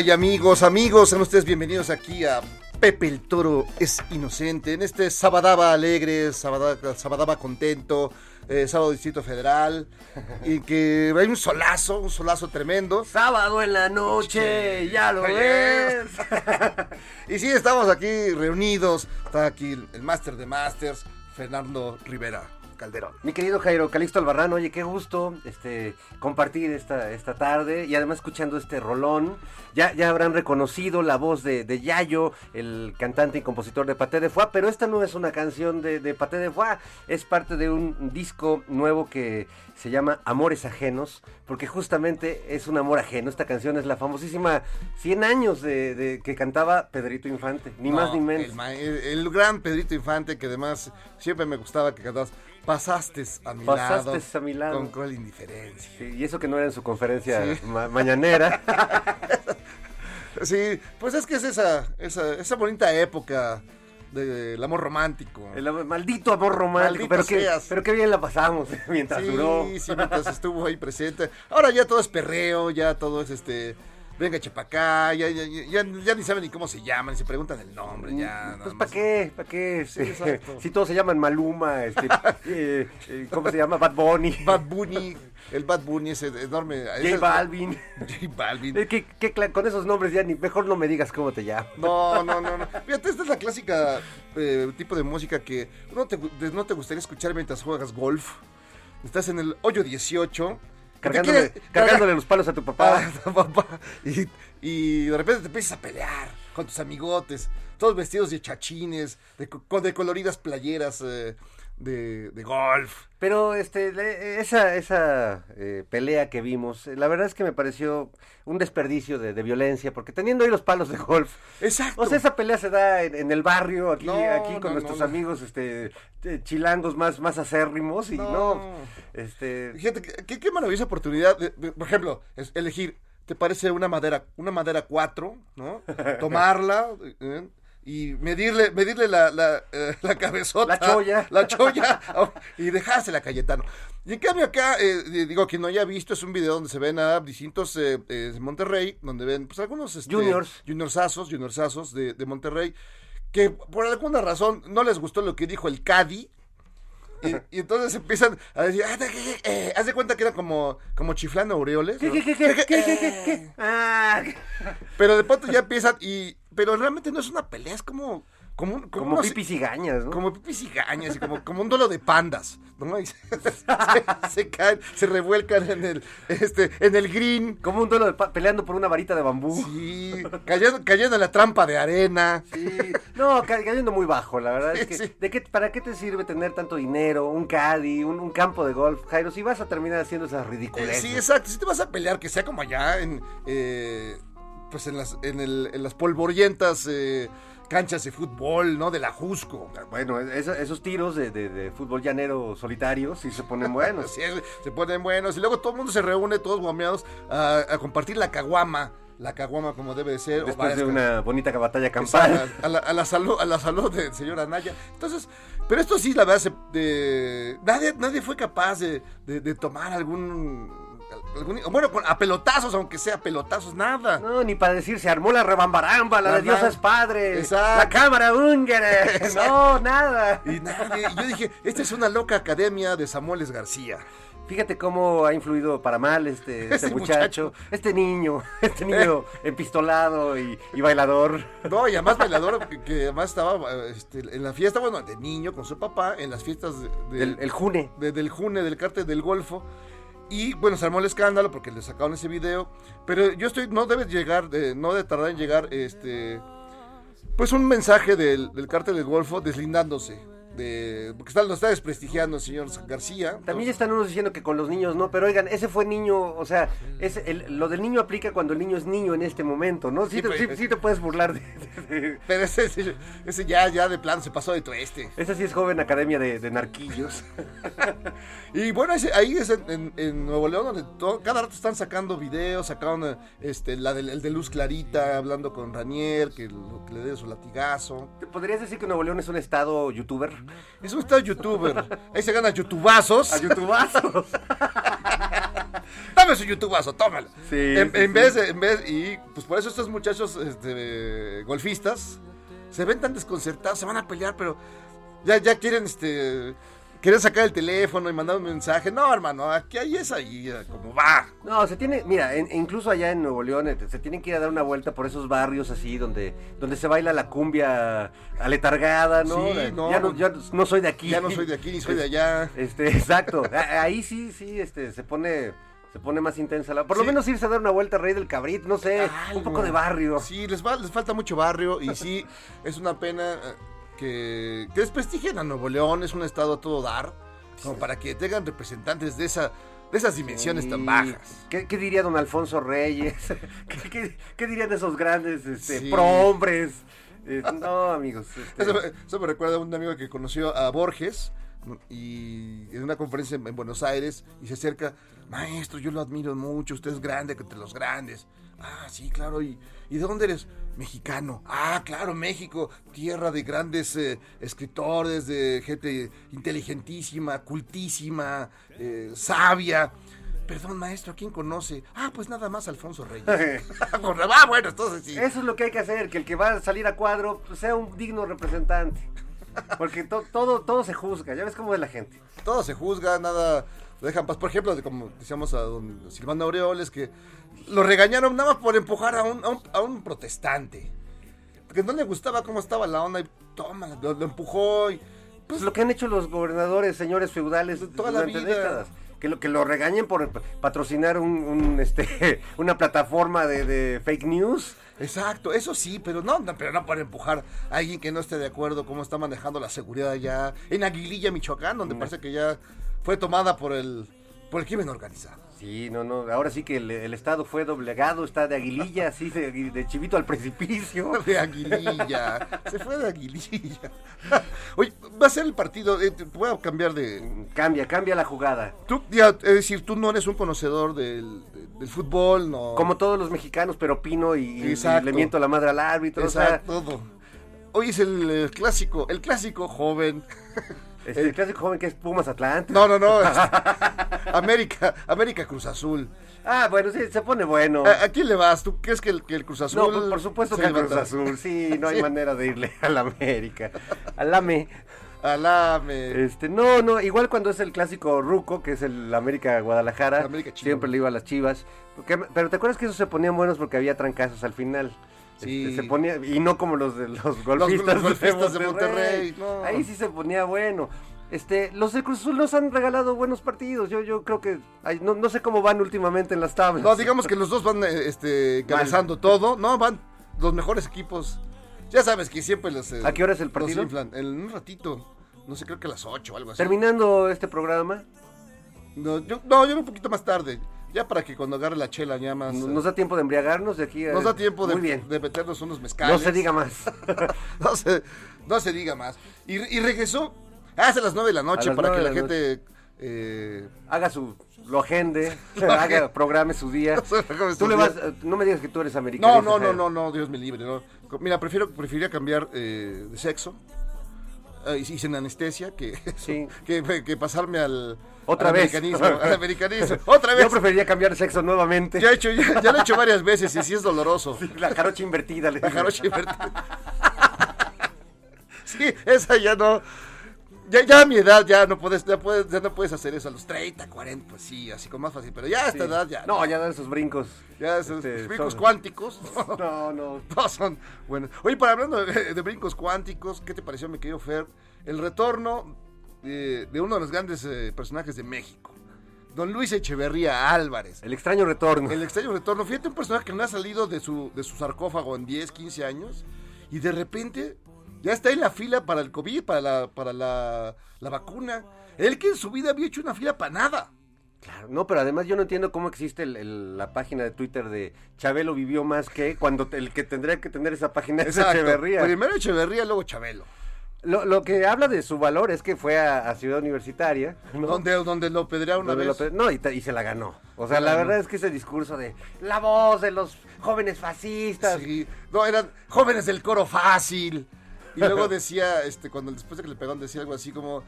Ay, amigos, amigos, sean ustedes bienvenidos aquí a Pepe el Toro es Inocente. En este Sabadaba alegre, Sabadaba, Sabadaba contento, eh, sábado Distrito Federal, y que hay un solazo, un solazo tremendo. Sábado en la noche, ya lo ves. y sí, estamos aquí reunidos. Está aquí el, el Master de Masters, Fernando Rivera Calderón. Mi querido Jairo Calixto Albarrán, oye, qué gusto este, compartir esta, esta tarde y además escuchando este rolón. Ya, ya habrán reconocido la voz de, de Yayo, el cantante y compositor de Paté de Foie, pero esta no es una canción de, de Paté de Foie, es parte de un disco nuevo que se llama Amores Ajenos, porque justamente es un amor ajeno. Esta canción es la famosísima 100 años de, de- que cantaba Pedrito Infante, ni No, más ni menos. El- el gran Pedrito Infante, que además siempre me gustaba que cantabas. Pasaste a mi Pasaste lado. a mi lado. Con cruel indiferencia. Sí, y eso que no era en su conferencia Sí. ma- mañanera. Sí, pues es que es esa, esa, esa bonita época del amor romántico. El am- maldito amor romántico, Maldito pero pero qué bien la pasamos mientras sí, duró. sí, mientras estuvo ahí presente. Ahora ya todo es perreo, ya todo es este. Venga, chepacá, ya, ya, ya, ya, ni saben ni cómo se llaman, ni se preguntan el nombre, ya. nada Pues. ¿para qué? ¿Para qué? Sí, si todos se llaman Maluma, este, eh, eh, ¿cómo se llama? Bad Bunny. Bad Bunny, el Bad Bunny ese enorme. J ese- Balvin. J Balvin. Eh, ¿qué- qué cla- con esos nombres ya ni mejor no me digas cómo te llamas. No, no, no, no. Fíjate, esta es la clásica eh, tipo de música que no te, no te gustaría escuchar mientras juegas golf. Estás en el hoyo 18. Cargándole, cargándole los palos a tu papá. Papá. Y, y de repente te empiezas a pelear con tus amigotes, todos vestidos de chachines, de, de coloridas playeras eh, de, de golf. Pero este, esa, esa eh, pelea que vimos, eh, la verdad es que me pareció un desperdicio de, de violencia, porque teniendo ahí los palos de golf, Exacto. o sea, esa pelea se da en, en el barrio, aquí, No, aquí con no, nuestros no, amigos este, eh, chilangos más, más acérrimos, y no, este, Fíjate, qué, qué- qué maravillosa oportunidad. de- de- por ejemplo, es elegir, ¿te parece una madera, una madera 4, ¿no? Tomarla, eh, y medirle, medirle la, la, eh, la cabezota. La cholla. La cholla. y dejársela a Cayetano. Y en cambio acá, eh, digo, quien no haya visto, es un video donde se ven a distintos eh, eh, de Monterrey, donde ven pues algunos este, Juniors. juniorsazos, juniorsazos de, de Monterrey, que por alguna razón no les gustó lo que dijo el Cadi. Y, y entonces empiezan a decir, "Ah, eh, eh", haz de cuenta que era como, como chiflando aureoles. ¿Qué, ¿no? qué, qué, qué, qué, qué, qué, qué? Pero de pronto ya empiezan y... Pero realmente no es una pelea, es como... Como, un- como como unos- pipis y gañas, ¿no? como pipis y gañas, y como, como un duelo de pandas, ¿no? Y se, se- se caen, se revuelcan en el, este, en el green, Como un duelo de peleando por una varita de bambú. sí, cayendo, cayendo en la trampa de arena. Sí. No, ca- cayendo muy bajo, la verdad. es Sí, que, sí. ¿de qué, ¿Para qué te sirve tener tanto dinero, un caddy, un, un campo de golf, Jairo? Si vas a terminar haciendo esas Eh, ridiculeces. sí, exacto, si te vas a pelear, que sea como allá en, eh, pues en las, en, el, en las polvorientas eh, canchas de fútbol, ¿no? De la Jusco. Bueno, eso- esos tiros de, de- de fútbol llanero solitario sí se ponen buenos. Sí, se ponen buenos y luego todo el mundo se reúne, todos guameados, a, a compartir la caguama, la caguama como debe de ser. Después de una bonita batalla campal. A la, a la salud, a la salud del señor Anaya. Entonces, pero esto sí, la verdad, se- de- nadie, nadie fue capaz de, de- de tomar algún, algún- bueno, con, a pelotazos, aunque sea pelotazos, nada. No, ni para decir, se armó la rebambaramba, la de Nada. Dios es padre, Exacto. la cámara húngara. No, nada. Y nadie, yo dije, esta es una loca academia de Samueles García. Fíjate cómo ha influido para mal este, este Este muchacho, este niño, este niño empistolado y, y bailador. No, y además bailador, que, que además estaba este, en la fiesta, bueno, de niño con su papá, en las fiestas de- del, El, el June. de- del June, del cártel del Golfo. Y bueno, se armó el escándalo porque le sacaron ese video. Pero yo estoy, no debe llegar, eh, no debe tardar en llegar, este, pues un mensaje del, del cártel del Golfo deslindándose. De, porque está, lo está desprestigiando el señor García. También ya están unos diciendo que con los niños no, pero oigan, ese fue niño, o sea, ese, el- lo del niño aplica cuando el niño es niño en este momento, ¿no? Sí, Sí, te, pues, sí- sí te puedes burlar de, de- de- Pero ese, ese, ese ya, ya de plano se pasó de tueste. Esa sí es joven academia de, narquillos. Y bueno, ese- ahí es en, en- en Nuevo León donde to- cada rato están sacando videos, sacaron este, la del, el de Luz Clarita hablando con Ranier, que, lo- que le dé su latigazo. ¿Te podrías decir que Nuevo León es un estado youtuber? Es un estado youtuber, ahí se ganan youtubazos. A youtubazos. Dame su youtubazo, tómalo. Sí, en, sí, en sí. vez de, en vez, y pues por eso estos muchachos este, golfistas se ven tan desconcertados, se van a pelear, pero ya, ya quieren este quieren sacar el teléfono y mandar un mensaje. No, hermano, aquí hay es ahí, como va. No, se tiene, mira, en- incluso allá en Nuevo León eh, se tienen que ir a dar una vuelta por esos barrios así donde, donde se baila la cumbia aletargada, ¿no? Sí, Eh, no. Ya no, ya no soy de aquí. Ya no soy de aquí ni soy de allá. Este, exacto. A- Ahí sí, sí, este, se pone, se pone más intensa la. Por lo menos irse a dar una vuelta al Rey del Cabrito, no sé, un poco de barrio. Sí, les, va- les falta mucho barrio y sí, es una pena eh, que, que desprestigien a Nuevo León, es un estado a todo dar, como para que tengan representantes de esa de esas dimensiones tan bajas. ¿Qué, qué diría don Alfonso Reyes? ¿Qué, qué- qué dirían esos grandes este, Sí. prohombres? Eh, no, amigos. este, Eso, me- eso me recuerda a un amigo que conoció a Borges y en una conferencia en, en Buenos Aires y se acerca, maestro, yo lo admiro mucho, usted es grande entre los grandes. Ah, sí, claro, ¿y, ¿y de dónde eres? Mexicano. Ah, claro, México, tierra de grandes eh, escritores, de gente inteligentísima, cultísima, eh, sabia. Perdón, maestro, ¿a quién conoce? Ah, pues nada más Alfonso Reyes. ah, bueno, entonces sí. Eso es lo que hay que hacer, que el que va a salir a cuadro pues, sea un digno representante. Porque to- todo, todo se juzga, ya ves cómo es la gente. todo se juzga, nada lo dejan paz. Por ejemplo, como decíamos a don Silvano Aureoles, que lo regañaron nada más por empujar a un, a un, a un protestante. Porque no le gustaba cómo estaba la onda y toma, lo, lo empujó y Pues lo que han hecho los gobernadores, señores feudales, Toda la durante vida. décadas. Que lo, que lo regañen por patrocinar un, un, este, una plataforma de, de fake news. Exacto, eso sí, pero no, no, pero no por empujar a alguien que no esté de acuerdo cómo está manejando la seguridad allá en Aguililla, Michoacán, donde parece que ya fue tomada por el por el crimen organizado. Sí, no, no, ahora sí que el, el Estado fue doblegado, está de aguililla, así, de, de chivito al precipicio. De Aguililla, se fue de Aguililla. Oye, va a ser el partido, eh, voy a cambiar de, Cambia, cambia la jugada. Tú, ya, es decir, tú no eres un conocedor del, de- del fútbol, no. Como todos los mexicanos, pero opino y, y Exacto. le miento la madre al árbitro. o sea, Exacto, todo. hoy es el, clásico, el clásico joven. Este, el clásico joven que es Pumas Atlante. No, no, no. América, América Cruz Azul. Ah, bueno, sí, se pone bueno. ¿A, a quién le vas? ¿Tú crees que el, que el Cruz Azul? No, por, por supuesto que a Cruz? Azul. Sí, no hay Sí. manera de irle al América. Al AME. Alame. Este, no, no, igual cuando es el clásico Ruco, que es el América Guadalajara, América siempre le iba a las Chivas. Porque- pero te acuerdas que esos se ponían buenos porque había trancazos al final. Sí. Este, se ponía, y no como los de los golfistas, los golfistas de Monterrey, no. Ahí sí se ponía bueno. Este, los de Cruz Azul nos han regalado buenos partidos. Yo, yo creo que ay, no, no sé cómo van últimamente en las tablas. No, digamos que los dos van eh, este, encabezando todo. No, van los mejores equipos. Ya sabes que siempre los. eh, ¿A qué hora es el partido? inflan. En un ratito. No sé, creo que a las 8 o algo así. Terminando este programa, No, yo, no, yo un poquito más tarde. Ya para que cuando agarre la chela ya más. ¿nos eh, nos da tiempo de embriagarnos de aquí? a- nos da tiempo de, Muy bien. de meternos unos mezcales. No se diga más. no, se, no se diga más. Y, y regresó hace las 9 de la noche para que la gente. eh, haga su lo agende, Lo haga, programe su día. Tú su le vas, no me digas que tú eres americano. no, no, no, no, no, Dios me libre. No. Mira, prefiero, preferiría cambiar eh, de sexo. Eh, y sin anestesia que, Sí. que, que pasarme al, Otra al vez. americanismo. Al americanismo. Otra vez. Yo preferiría cambiar sexo nuevamente. Ya, he hecho, ya, ya lo he hecho varias veces y sí es doloroso. La jarocha invertida. le La jarocha invertida. Sí, esa ya no. Ya, ya a mi edad ya no puedes, ya puedes, ya no puedes hacer eso a los 30, 40, pues sí, así con más fácil, pero ya a esta Sí. edad ya. No, ya dan esos brincos. ya esos este, brincos son- cuánticos. No, no. No son buenos. Oye, para hablando de, de brincos cuánticos, ¿qué te pareció, mi querido Fer? El retorno de, de uno de los grandes eh, personajes de México, don Luis Echeverría Álvarez. El extraño retorno. El extraño retorno. Fíjate, un personaje que no ha salido de su, de su sarcófago en 10, 15 años y de repente ya está en la fila para el COVID, para la, para la, la vacuna. Él que en su vida había hecho una fila para nada. Claro, no, pero además yo no entiendo cómo existe el- el- la página de Twitter de Chabelo vivió más que cuando el que tendría que tener esa página es Echeverría. Primero Echeverría, luego Chabelo. Lo, lo que habla de su valor es que fue a, a Ciudad Universitaria. ¿no? Donde, donde lo pedrearon una Donde vez. lo pe- no, y, y se la ganó. O sea, Se la la verdad es que ese discurso de la voz de los jóvenes fascistas. Sí, no, eran jóvenes del coro fácil. Y luego decía, este, cuando después de que le pegaron, decía algo así como,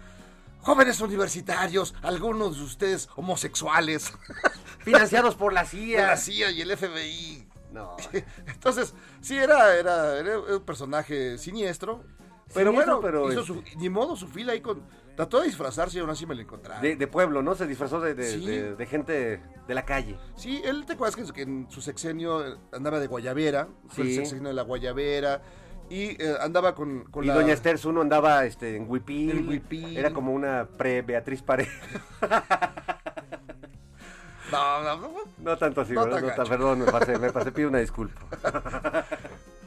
jóvenes universitarios, algunos de ustedes homosexuales, Financiados por la CIA. la CIA y el FBI. No. Entonces, sí, era, era, era un personaje siniestro. Pero Siniestro, bueno, pero hizo es- su, ni modo su fila ahí con... Trató de disfrazarse y aún así me lo encontraron. De, de pueblo, ¿no? Se disfrazó de, de- Sí. de- de gente de la calle. Sí, él te acuerdas que, en su- sexenio andaba de guayabera, fue el sexenio de la guayabera, y eh, andaba con, con y la... Doña Esther Zuno andaba este, en Huipil. En Huipil. Era como una pre-Beatriz Paredes. No, no, no, No tanto así, No ¿verdad? No perdón, me pasé, me pasé, pido una disculpa.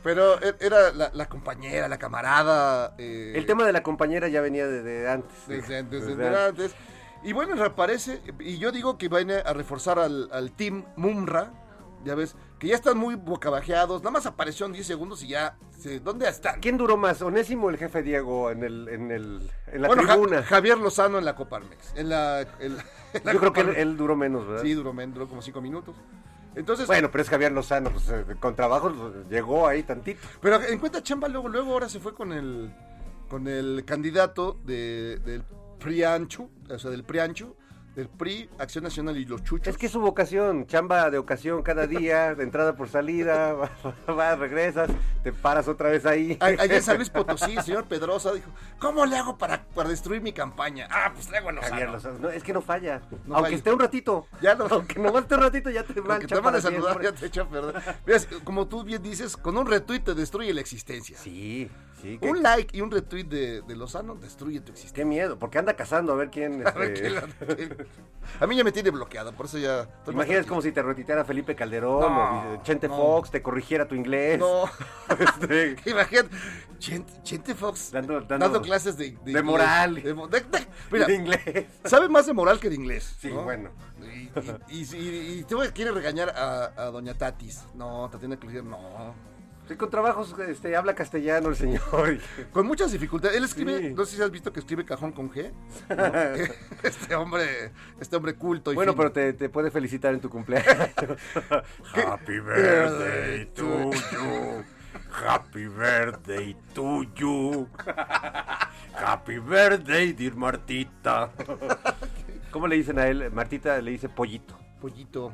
Pero e- era la, la compañera, la camarada. eh, El tema de la compañera ya venía de, de antes. Desde, desde- Desde desde antes. Y bueno, reaparece. Y yo digo que viene a reforzar al, al team Mumra. Ya ves, que ya están muy bocabajeados. Nada más apareció en 10 segundos y ya. se- ¿Dónde están? ¿Quién duró más? ¿Onésimo el jefe Diego en, el, en, el, en la bueno, Ja- tribuna? Javier Lozano en la Copa Armex. En la, en la- en la Yo creo que él, Coparmex. él duró menos, ¿verdad? Sí, duró, men- duró como 5 minutos. Entonces, Bueno, pero es Javier Lozano, pues eh, con trabajo llegó ahí tantito. pero en cuenta chamba luego, luego ahora se fue con el con el candidato de, del PRIANCHU, o sea, del PRIANCHU, del PRI, Acción Nacional y los Chuchos. Es que es su vocación, chamba de ocasión cada día, de entrada por salida, vas, regresas, te paras otra vez ahí. A- Allá en San Luis Potosí, el señor Pedrosa dijo, ¿cómo le hago para, para destruir mi campaña? Ah, pues traigo a Lozano. No, es que no falla. No Aunque falla. esté un ratito. Ya no- Aunque nomás esté un ratito ya te mancha te van a saludar, siempre. ya te echa a perder. Mira, como tú bien dices, con un retweet te destruye la existencia. Sí, sí. Un like y un retweet de, de Lozano destruye tu existencia. Qué miedo, porque anda cazando a ver quién... A, ver este, qué- a mí ya me tiene bloqueado, por eso ya... Imaginas como si te retiteara Felipe Calderón No, o Chente no. Fox, te corrigiera tu inglés. No, Este, imagínate, Chente, Chente Fox Dando- dando, dando- clases de, de moral. De, mira, inglés. sabe más de moral que de inglés. Sí, ¿no? bueno. Y, y, y, y- y tú quiere regañar a, a doña Tatis. No, Tatiana Cloutier, no. Sí, con trabajos este, habla castellano el señor. Con muchas dificultades. Él escribe, Sí. no sé si has visto que escribe cajón con G. ¿no? este hombre, este hombre culto y Bueno, fino. pero te, te puede felicitar en tu cumpleaños. Happy birthday to you. Happy birthday to you. Happy birthday, dear Martita. ¿Cómo le dicen a él? Martita le dice pollito. Pollito.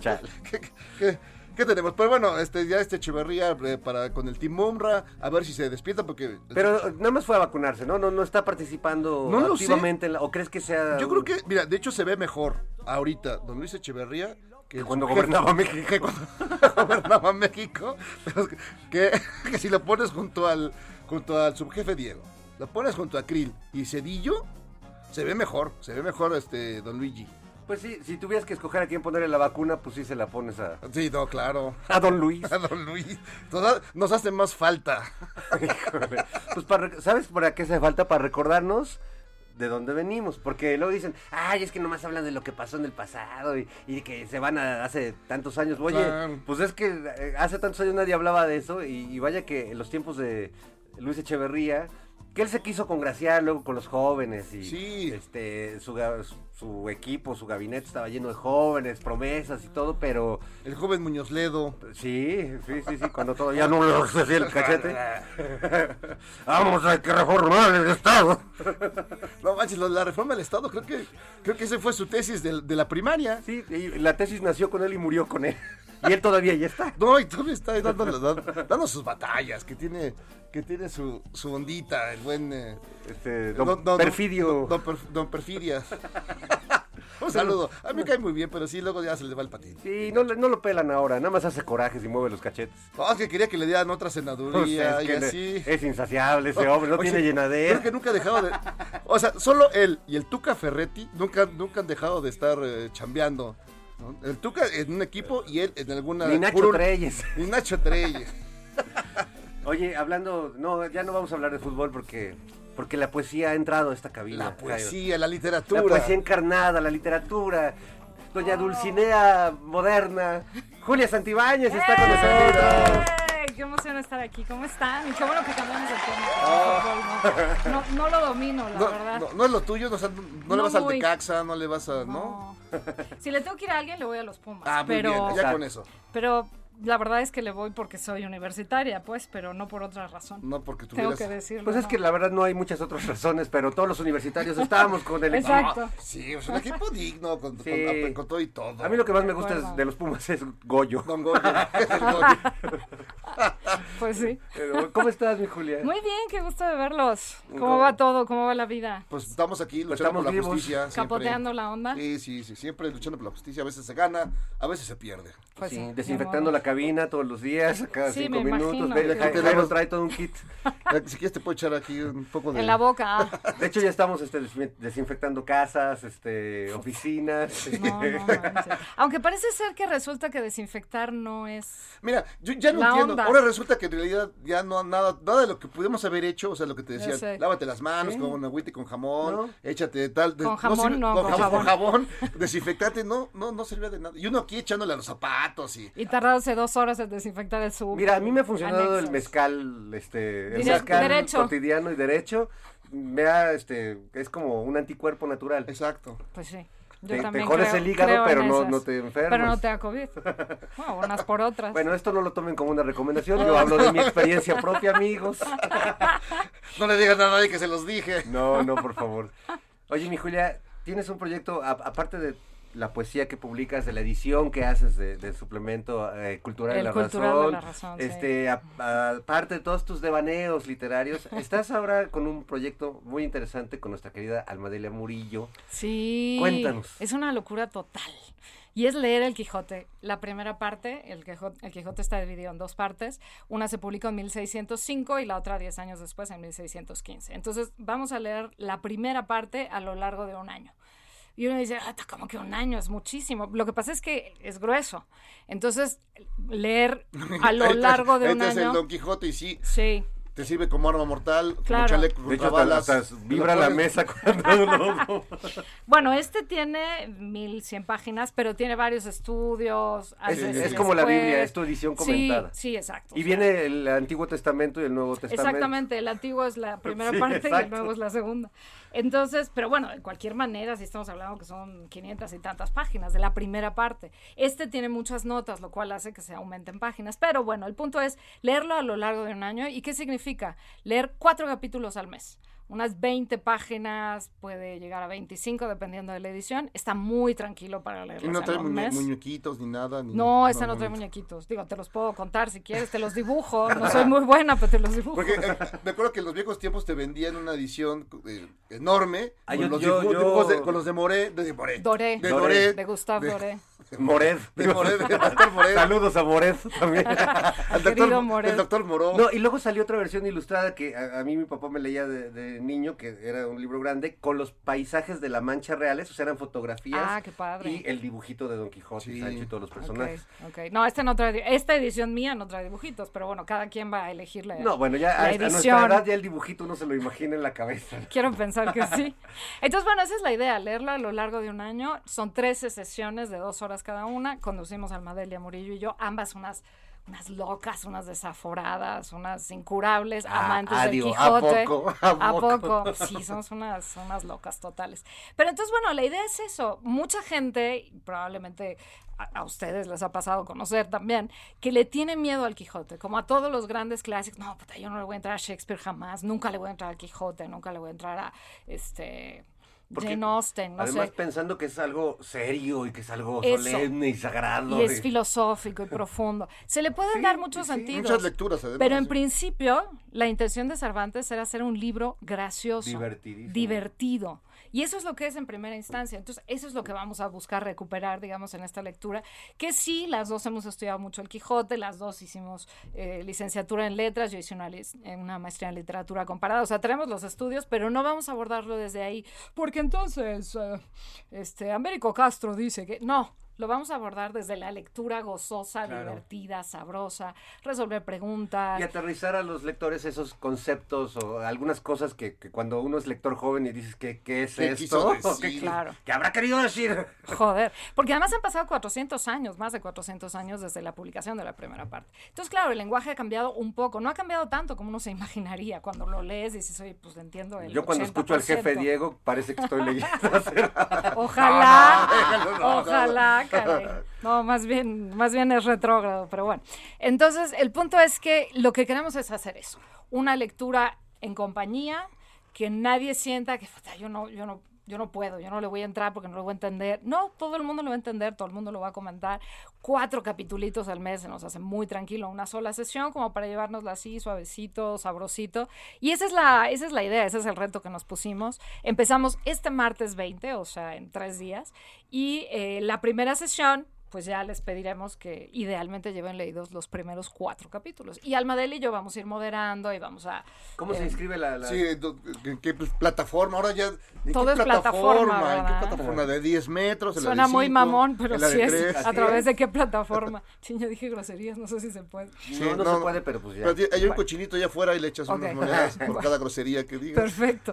Chale. ¿Qué, qué- qué tenemos? Pues bueno, este, ya este Echeverría eh, para, con el Team Umra, a ver si se despierta porque... Pero nada más fue a vacunarse, ¿no? No, no está participando No activamente. en la- ¿O crees que sea.? Yo creo que, mira, de hecho se ve mejor ahorita don Luis Echeverría que Cuando jefe- gobernaba México. que cuando gobernaba México, pero que, que si lo pones junto al junto al subjefe Diego, lo pones junto a Krill y Cedillo, se ve mejor, se ve mejor este don Luigi. Pues sí, si tuvieras que escoger a quién ponerle la vacuna, pues sí se la pones a, Sí, no, claro. a Don Luis. A don Luis. Nos, nos hace más falta. Híjole. pues para, ¿sabes para qué hace falta? Para recordarnos de dónde venimos. Porque luego dicen, ay, es que nomás hablan de lo que pasó en el pasado y, y que se van a hace tantos años. Oye, Claro. pues es que eh, hace tantos años nadie hablaba de eso y, y vaya que en los tiempos de Luis Echeverría, que él se quiso congraciar luego con los jóvenes y Sí. este su, su equipo, su gabinete estaba lleno de jóvenes, promesas y todo, pero El joven Muñoz Ledo. Sí, sí, sí, sí, cuando todavía no le hacía el cachete. Vamos, hay que reformar el Estado. No manches, la reforma del Estado, creo que creo que ese fue su tesis de, de la primaria. Sí, y la tesis nació con él y murió con él. Y él todavía ya está. No, y todavía está ahí dando, dando, dando sus batallas, que tiene, que tiene su, su ondita, el buen... eh, Este, don, don- don- Perfidio. Don, don Perf- don Perfidias. Un saludo. A mí me cae muy bien, pero sí, luego ya se le va el patín. Sí, no, no lo pelan ahora, nada más hace corajes y mueve los cachetes. No, es que quería que le dieran otra Pues senaduría es, y que le- así. es insaciable ese hombre, no tiene llenadera. Creo que nunca ha dejado de... O sea, solo él y el Tuca Ferretti nunca, nunca han dejado de estar eh, chambeando. ¿No? El Tuca en un equipo y él en alguna... Ni Nacho Treyes. Ni Nacho Treyes. Oye, hablando, no, ya no vamos a hablar de fútbol porque, porque la poesía ha entrado a esta cabina. La Jairo. poesía, la literatura. La poesía encarnada, la literatura. Doña Dulcinea moderna. Julia Santibáñez está con nosotros. ¡Qué emoción estar aquí! ¿Cómo están? Y qué bueno que cambiamos el tema. No, no, no lo domino, la No, verdad. no, no es lo tuyo, no, o sea, no- no le vas al. Tecaxa, no le vas a... ¿no? No. Si le tengo que ir a alguien, le voy a los Pumas. Ah, muy pero, bien, ya con eso. pero la verdad es que le voy porque soy universitaria, pues, pero no por otra razón. No porque tengo tuvieras... que decirlo. Pues es ¿no? que la verdad no hay muchas otras razones, pero todos los universitarios estábamos con el equipo. Exacto. Sí, es un equipo digno, con, Sí. con- con todo y todo. A mí lo que más me gusta es- de los Pumas es Goyo. Don Goyo, es el Goyo. Pues sí. Pero, ¿Cómo estás, mi Julia? Muy bien, qué gusto de verlos. ¿Cómo? ¿Cómo va todo? ¿Cómo va la vida? Pues estamos aquí luchando estamos por la vivos. justicia. siempre. ¿Capoteando la onda? Sí, sí, sí, siempre luchando por la justicia. A veces se gana, a veces se pierde. Pues Sí, sí, desinfectando la cabina todos los días, cada Sí, cinco me minutos. imagino Ve, que- Jairo Tenemos- trae todo un kit. Ya, Si quieres te puedo echar aquí un poco de... En la boca. ah. De hecho, ya estamos este, desin- desinfectando casas, este, oficinas. No, no. Aunque parece ser que resulta que desinfectar no es. Mira, yo ya no La entiendo. onda. Ahora resulta que en realidad ya no nada, nada de lo que pudimos haber hecho, o sea, lo que te decían, lávate las manos Sí. con agüita y con jamón, ¿No? échate tal. de- Con jamón, sirve- no, con con jabón, jabón. jabón, desinfectante, no, no, no servía de nada. Y uno aquí echándole a los zapatos y. Y tardándose dos horas en desinfectar el sub. Mira, a mí me ha funcionado el mezcal, este, el mezcal derecho. cotidiano y derecho. Me ha, este, es como un anticuerpo natural. Exacto. Pues sí. Yo Te- te también jodes creo- el hígado, pero no- no te enfermas. Pero no te da COVID. Bueno, unas por otras. Bueno, esto no lo tomen como una recomendación. Yo hablo de mi experiencia propia, amigos. No le digas nada a nadie que se los dije. No, no, por favor. Oye, mi Julia, tienes un proyecto, a- aparte de la poesía que publicas, de la edición que haces de- del suplemento eh, cultural, de la, Cultural de razón, La Razón, este, aparte de todos tus devaneos literarios, estás ahora con un proyecto muy interesante con nuestra querida Almadelia Murillo. Sí. Cuéntanos. Es una locura total. Y es leer el Quijote. La primera parte, el Quijote, el Quijote está dividido en dos partes. Una se publicó en 1605 y la otra 10 años después, en 1615. Entonces, vamos a leer la primera parte a lo largo de un año. Y uno dice, ah, como que un año es muchísimo. Lo que pasa es que es grueso. Entonces, leer a lo largo de un te hace el año. Don Quijote y sí, sí. te sirve como arma mortal, como Claro. chaleco De hecho, hasta, balas. hasta vibra la mesa cuando uno... Bueno, este tiene 1100 páginas, pero tiene varios estudios. Es, es como la. Biblia, es tu edición comentada. Sí, sí, exacto. Y viene el Antiguo Testamento y el Nuevo Testamento. Exactamente, el antiguo es la primera Sí, parte y el nuevo es la segunda. Entonces, pero bueno, de cualquier manera, si estamos hablando que son 500 y tantas páginas de la primera parte. Este tiene muchas notas, lo cual hace que se aumenten páginas. Pero bueno, el punto es leerlo a lo largo de un año. ¿Y qué significa? Leer cuatro capítulos al mes unas 20 páginas, puede llegar a 25 dependiendo de la edición. Está muy tranquilo para leerlo. Y no trae muñe muñequitos ni nada. Ni, no, esta no, trae muñequitos. Digo, te los puedo contar si quieres, te los dibujo. No soy muy buena, pero te los dibujo. Porque eh, me acuerdo que en los viejos tiempos te vendían una edición eh, enorme con, los dibujos de, con los de Moré. De, Moré. Doré. De Doré. De Gustave Doré. Mored. De Mored, de doctor Mored. Saludos a Mored también. Al doctor, Mored. El doctor Moró. No, y luego salió otra versión ilustrada que a, a mí mi papá me leía de, de, niño, que era un libro grande, con los paisajes de la Mancha reales, o sea, eran fotografías. Ah, qué padre. Y el dibujito de Don Quijote, sí. Sancho y todos los personajes. Okay, ok, no, este no trae, esta edición mía no trae dibujitos, pero bueno, cada quien va a elegir la No, bueno, ya la a, edición. a nuestra edad ya el dibujito uno se lo imagina en la cabeza. Quiero pensar que sí. Entonces, bueno, esa es la idea, leerlo a lo largo de un año. Son 13 sesiones de dos horas cada una, conducimos Almadelia Murillo y yo, ambas unas unas locas, unas desaforadas, unas incurables, Ah, amantes ah, del digo, ¿a Quijote. poco? ¿A poco? Sí, somos unas, unas locas totales. Pero entonces, bueno, la idea es eso. Mucha gente, probablemente a, a ustedes les ha pasado conocer también, que le tiene miedo al Quijote, como a todos los grandes clásicos. No, puta, yo no le voy a entrar a Shakespeare jamás, nunca le voy a entrar al Quijote, nunca le voy a entrar a este Porque Jane Austen, no Además, sé. pensando que es algo serio y que es algo Eso. solemne y sagrado. Y es filosófico y profundo. Se le pueden Sí, dar muchos sí, sentidos. Muchas lecturas, además. Pero en sí. principio, la intención de Cervantes era hacer un libro gracioso, Divertidísimo. divertido. Y eso es lo que es en primera instancia. Entonces, eso es lo que vamos a buscar recuperar, digamos, en esta lectura. Que sí, las dos hemos estudiado mucho el Quijote, las dos hicimos eh, licenciatura en letras, yo hice una, eh, una maestría en literatura comparada. O sea, tenemos los estudios, pero no vamos a abordarlo desde ahí. Porque entonces, eh, este, Américo Castro dice que no. Lo vamos a abordar desde la lectura gozosa, Claro. divertida, sabrosa, resolver preguntas. Y aterrizar a los lectores esos conceptos o algunas cosas que, que cuando uno es lector joven y dices, ¿qué, qué es ¿Qué esto? quiso ¿O qué-? Claro. ¿Qué habrá querido decir? Joder, porque además han pasado 400 años, más de 400 años desde la publicación de la primera parte. Entonces, claro, el lenguaje ha cambiado un poco, no ha cambiado tanto como uno se imaginaría cuando lo lees y dices, oye, pues entiendo el Yo cuando escucho al jefe 80%". Diego parece que estoy leyendo. Ojalá, No, no, no, no, ojalá, No, más bien, más bien es retrógrado, pero bueno. Entonces, el punto es que lo que queremos es hacer eso, una lectura en compañía, que nadie sienta que "Puta, yo no, yo no, yo no puedo, yo no le voy a entrar porque no lo voy a entender. No, todo el mundo lo va a entender, todo el mundo lo va a comentar. Cuatro capitulitos al mes se nos hace muy tranquilo, una sola sesión, como para llevárnosla así, suavecito, sabrosito. Y esa es la, esa es la idea, ese es el reto que nos pusimos. Empezamos este martes 20, o sea, en tres días. Y eh, la primera sesión, pues ya les pediremos que idealmente lleven leídos los primeros cuatro capítulos. Y Almadel y yo vamos a ir moderando y vamos a... ¿Cómo se eh, inscribe la...? la- Sí, ¿en qué pl- plataforma? Ahora ya. ¿en Todo qué es plataforma, ¿En qué plataforma? ¿De 10 metros? ¿En la de Suena muy cinco? mamón, pero ¿En la de sí es. tres? ¿A través de qué plataforma? Sí, yo dije groserías, no sé si se puede. Sí, no, no, se puede, pero pues ya. Pero hay un Bueno. cochinito allá afuera y le echas unas monedas por cada grosería que digas. Perfecto.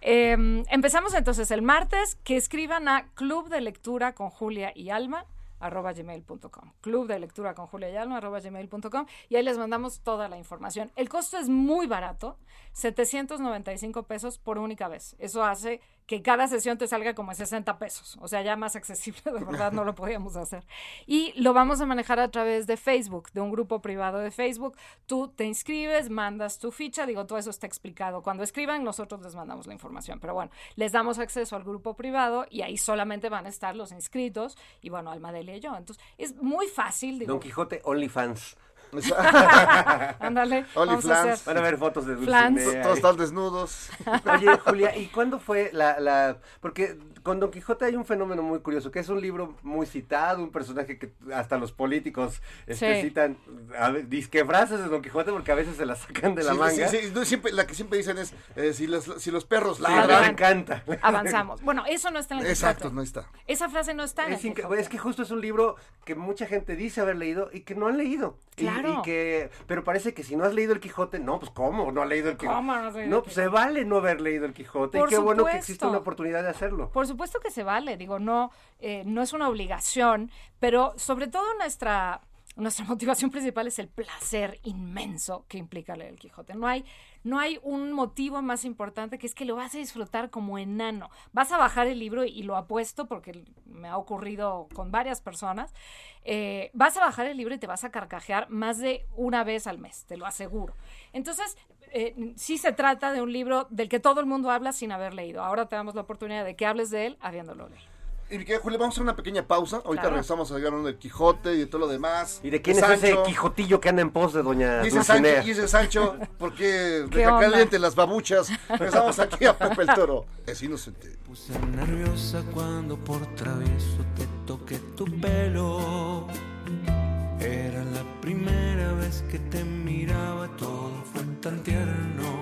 Eh, empezamos entonces el martes, que escriban a Club de Lectura con Julia y Alma arroba gmail.com club de lectura con Julia y Alma arroba gmail.com y ahí les mandamos toda la información. El costo es muy barato 795 pesos por única vez. Eso hace que cada sesión te salga como en 60 pesos. O sea ya más accesible de verdad no lo podíamos hacer. Y lo vamos a manejar a través de Facebook de un grupo privado de Facebook. Tú te inscribes mandas tu ficha. Digo todo eso está explicado. Cuando escriban nosotros les mandamos la información. Pero bueno les damos acceso al grupo privado y ahí solamente van a estar los inscritos y bueno Almadelia y yo. Entonces es muy fácil digo. Don Quijote OnlyFans. ándale vamos a hacer Van a ver fotos de Flans. Dulcinea. Todos están desnudos. Oye, Julia, ¿y cuándo fue la, la...? Porque con Don Quijote hay un fenómeno muy curioso, que es un libro muy citado, un personaje que hasta los políticos este, Sí. citan, disque frases de Don Quijote, porque a veces se las sacan de la Sí, manga. sí, sí, no, siempre, la que siempre dicen es, eh, si, los, si los perros Sí, Ladran. me encanta. avanzamos bueno eso no está en el Exacto, Quijote. no está. esa frase no está en Es, el inc- Quijote. es que justo es un libro que mucha gente dice haber leído y que no han leído. Y- Claro. Y, que, pero parece que si no has leído el Quijote, no, pues ¿cómo? No has leído el Quijote. ¿Cómo no pues se vale no haber leído el Quijote. Por y qué bueno que existe una oportunidad de hacerlo. Por supuesto que se vale, digo, no, eh, no es una obligación, pero sobre todo nuestra, nuestra motivación principal es el placer inmenso que implica leer el Quijote. No hay, no hay un motivo más importante que es que lo vas a disfrutar como enano. Vas a bajar el libro y lo apuesto porque me ha ocurrido con varias personas. eh, vas a bajar el libro y te vas a carcajear más de una vez al mes, te lo aseguro. Entonces, eh, sí se trata de un libro del que todo el mundo habla sin haber leído. Ahora te damos la oportunidad de que hables de él habiéndolo leído. Y mi querida Julia, vamos a hacer una pequeña pausa. Ahorita Claro. regresamos a hablar del Quijote y de todo lo demás. ¿Y de quién es ese. Quijotillo que anda en pos de doña Y ese Dulcinea? Sancho, y ese Sancho, porque ¿Qué deja onda? caliente las babuchas. Regresamos aquí a Pepe el Toro. Es inocente. Puse nerviosa cuando por travieso te toqué tu pelo. Era la primera vez que te miraba, todo fue tan tierno.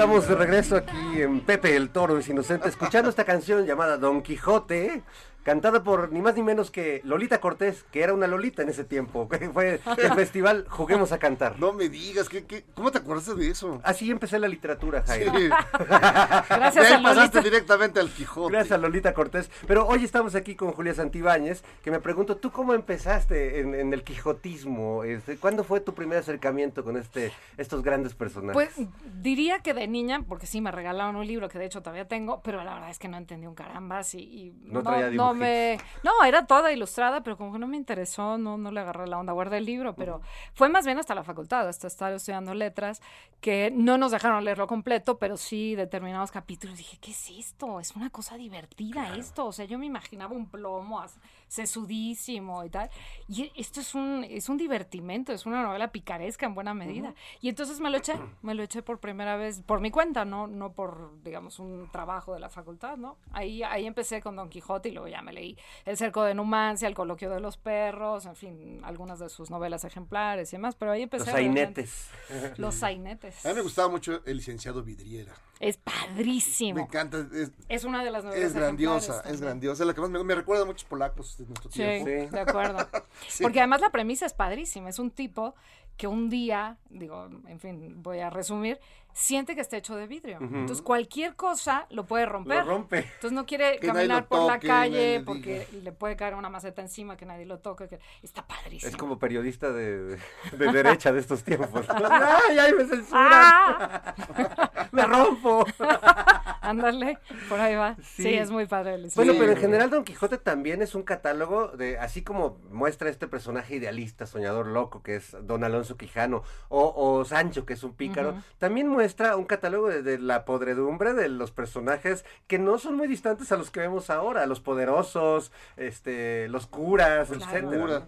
Estamos de regreso aquí en Pepe el Toro es inocente, escuchando esta canción llamada Don Quijote, cantada por ni más ni menos que Lolita Cortés, que era una Lolita en ese tiempo. que Fue el festival Juguemos a Cantar. No me digas, ¿qué, qué, cómo te acordaste de eso? Así empecé la literatura, Sí. Jairo. Gracias De ahí a pasaste Lolita. directamente al Quijote. Gracias a Lolita Cortés. Pero hoy estamos aquí con Julia Santibáñez, que me pregunto, ¿tú cómo empezaste en, en el quijotismo? Este, ¿Cuándo fue tu primer acercamiento con este, estos grandes personajes? Pues diría que de niña, porque sí me regalaron un libro que de hecho todavía tengo, pero la verdad es que no entendí un carambas y, y No traía no me no era toda ilustrada, pero como que no me interesó, no no le agarré la onda, guardé el libro, pero fue más bien hasta la facultad, hasta estar estudiando letras, que no nos dejaron leerlo completo, pero sí determinados capítulos. Dije, ¿qué es esto? Es una cosa divertida esto, o sea, yo me imaginaba un plomo as- sesudísimo y tal, y esto es un es un divertimento, es una novela picaresca en buena medida. Y entonces me lo eché, me lo eché por primera vez por mi cuenta, no no por digamos un trabajo de la facultad, ¿no? Ahí ahí empecé con Don Quijote y luego ya me leí El cerco de Numancia, El coloquio de los perros, en fin, algunas de sus novelas ejemplares y demás, pero ahí empecé Los sainetes. Los sainetes. A mí me gustaba mucho el licenciado Vidriera. Es padrísimo. Me encanta, es, Es una de las novelas es grandiosa, es grandiosa. La que más me, me recuerda a muchos polacos de nuestro Sí, tiempo. Sí. de acuerdo. Sí. Porque además la premisa es padrísima. Es un tipo que un día, digo, en fin, voy a resumir, siente que está hecho de vidrio. Entonces cualquier cosa lo puede romper. Lo rompe. Entonces no quiere Que caminar por la toque, calle le porque le puede caer una maceta encima que nadie lo toque. Que... Está padrísimo. Es como periodista de, de derecha de estos tiempos. ¡Ay, ay, me censuran! ¡Ah! ¡Me rompo! Ándale, por ahí va. Sí. Sí, es muy padre. el Bueno, pero en general Don Quijote también es un catálogo de, así como muestra este personaje idealista, soñador loco, que es Don Alonso Quijano, o, o Sancho, que es un pícaro, también muestra un catálogo de, de la podredumbre de los personajes que no son muy distantes a los que vemos ahora, los poderosos, este, los curas, Claro. etcétera.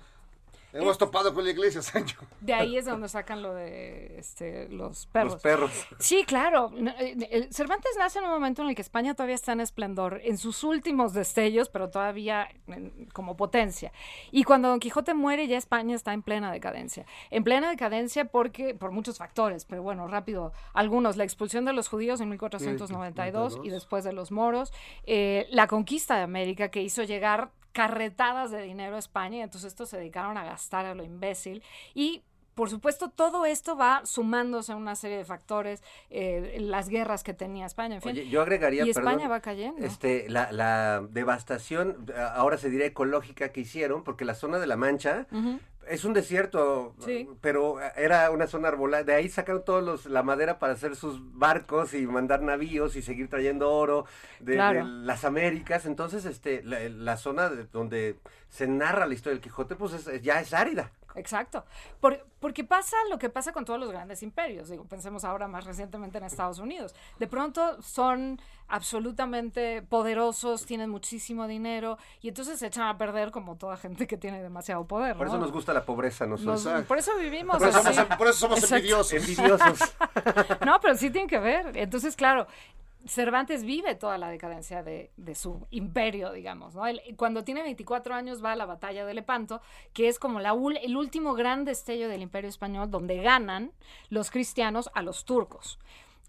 Hemos topado con la iglesia, Sancho. De ahí es de donde sacan lo de este, los perros. Los perros. Sí, claro. Eh, Cervantes nace en un momento en el que España todavía está en esplendor, en sus últimos destellos, pero todavía en- como potencia. Y cuando Don Quijote muere, ya España está en plena decadencia. En plena decadencia porque, por muchos factores, pero bueno, rápido, algunos, la expulsión de los judíos en 1492 y después de los moros, eh, la conquista de América que hizo llegar carretadas de dinero a España, y entonces estos se dedicaron a gastar a lo imbécil y por supuesto, todo esto va sumándose a una serie de factores, eh, las guerras que tenía España, en fin. Oye, yo agregaría, y España perdón, va cayendo. Este, la, la devastación, a- ahora se diría ecológica que hicieron, porque la zona de la Mancha. Es un desierto, Sí. pero era una zona arbolada. De ahí sacaron todos los, la madera para hacer sus barcos y mandar navíos y seguir trayendo oro de, Claro. de las Américas. Entonces, este, la, la zona de- donde se narra la historia del Quijote, pues es- ya es árida. Exacto. Por- porque pasa lo que pasa con todos los grandes imperios. Digo, pensemos ahora más recientemente en Estados Unidos. De pronto son absolutamente poderosos, tienen muchísimo dinero y entonces se echan a perder como toda gente que tiene demasiado poder. Por ¿no? eso nos gusta la pobreza Nos- nosotros. por eso vivimos Por eso así. somos, por eso somos envidiosos. Envidiosos. No, pero sí tiene que ver. Entonces, claro, Cervantes vive toda la decadencia de, su imperio, digamos, ¿no? Cuando tiene 24 años va a la batalla de Lepanto, que es como el último gran destello del imperio español, donde ganan los cristianos a los turcos.